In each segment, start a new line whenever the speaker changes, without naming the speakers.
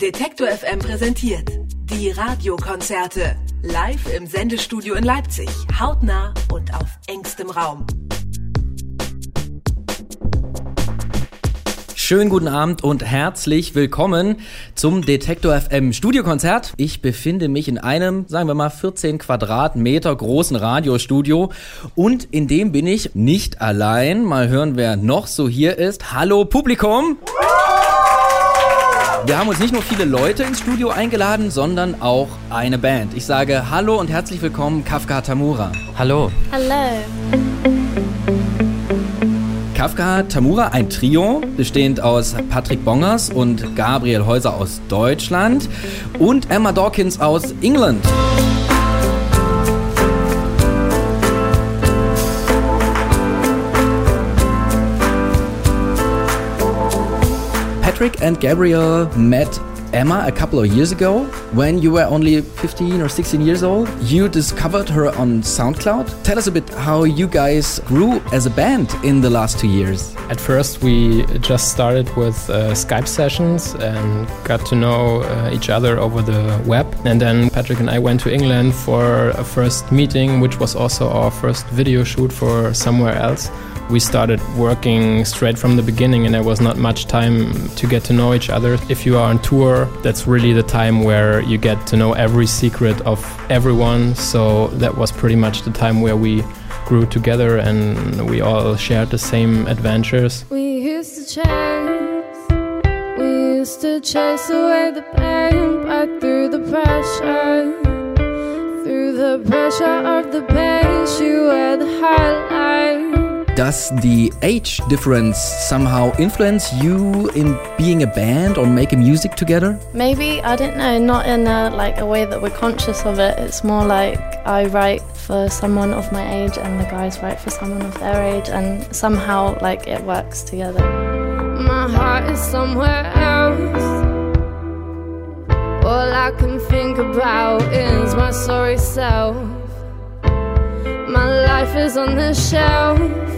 Detektor FM präsentiert die Radiokonzerte. Live im Sendestudio in Leipzig. Hautnah und auf engstem Raum.
Schönen guten Abend und herzlich willkommen zum Detektor FM Studiokonzert. Ich befinde mich in einem, sagen wir mal, 14 Quadratmeter großen Radiostudio und in dem bin ich nicht allein. Mal hören, wer noch so hier ist. Hallo Publikum! Wir haben uns nicht nur viele Leute ins Studio eingeladen, sondern auch eine Band. Ich sage Hallo und herzlich willkommen, Kafka Tamura.
Hallo.
Hallo.
Kafka Tamura, ein Trio, bestehend aus Patrick Bongers und Gabriel Häuser aus Deutschland und Emma Dawkins aus England. Patrick and Gabriel met Emma a couple of years ago when you were only 15 or 16 years old. You discovered her on SoundCloud. Tell us a bit how you guys grew as a band in the last two years.
At first, we just started with uh, Skype sessions and got to know uh, each other over the web. And then Patrick and I went to England for a first meeting, which was also our first video shoot for Somewhere Else we started working straight from the beginning and there was not much time to get to know each other. If you are on tour, that's really the time where you get to know every secret of everyone. So that was pretty much the time where we grew together and we all shared the same adventures.
We used to chase, we used to chase away the pain, but through the pressure, through the pressure of the bass, you were the highlight.
Does the age difference somehow influence you in being a band or making music together?
Maybe I don't know, not in a like a way that we're conscious of it. It's more like I write for someone of my age and the guys write for someone of their age and somehow like it works together. My heart is somewhere else. All I can think about is my sorry self. My life is on the shelf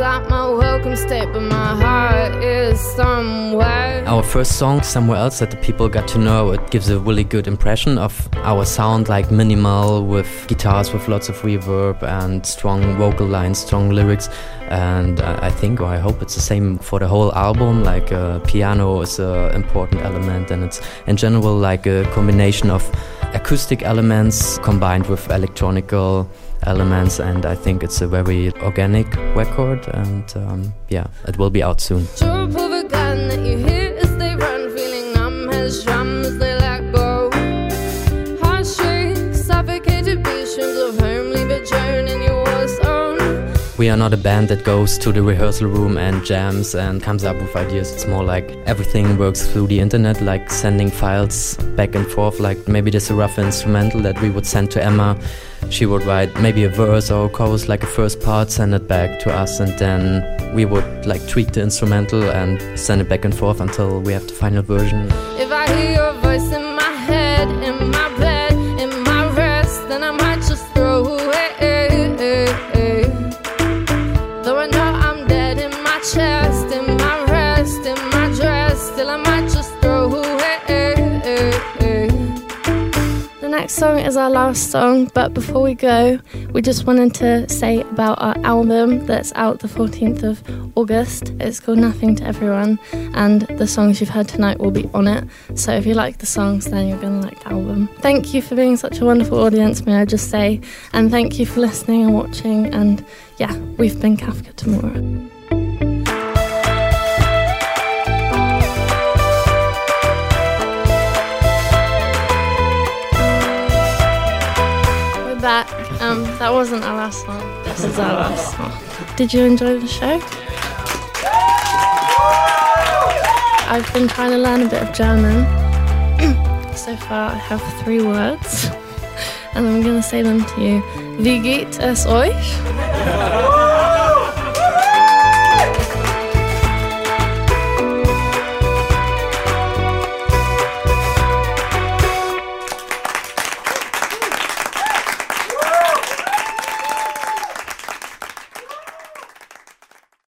my welcome state, but my heart is somewhere.
Our first song, Somewhere Else, that the people got to know, it gives a really good impression of our sound, like minimal with guitars with lots of reverb and strong vocal lines, strong lyrics. And I think, or I hope it's the same for the whole album. Like uh, piano is an important element, and it's in general like a combination of acoustic elements combined with electronical elements and I think it's a very organic record and um, yeah it will be out soon. We are not a band that goes to the rehearsal room and jams and comes up with ideas. It's more like everything works through the internet, like sending files back and forth. Like maybe there's a rough instrumental that we would send to Emma. She would write maybe a verse or a chorus, like a first part, send it back to us, and then we would like tweak the instrumental and send it back and forth until we have the final version. If I hear your voice in my head, in my song is our last song, but before we go, we just wanted to say about our album that's out the 14th of August. It's called Nothing to Everyone, and the songs you've heard tonight will be on it. So if you like the songs, then you're going to like the album. Thank you for being such a wonderful audience, may I just say, and thank you for listening and watching. And yeah, we've been Kafka Tamura. Back. Um, that wasn't our last song. This is our last song. Did you enjoy the show? I've been trying to learn a bit of German. so far, I have three words, and I'm going to say them to you. Wie geht es euch?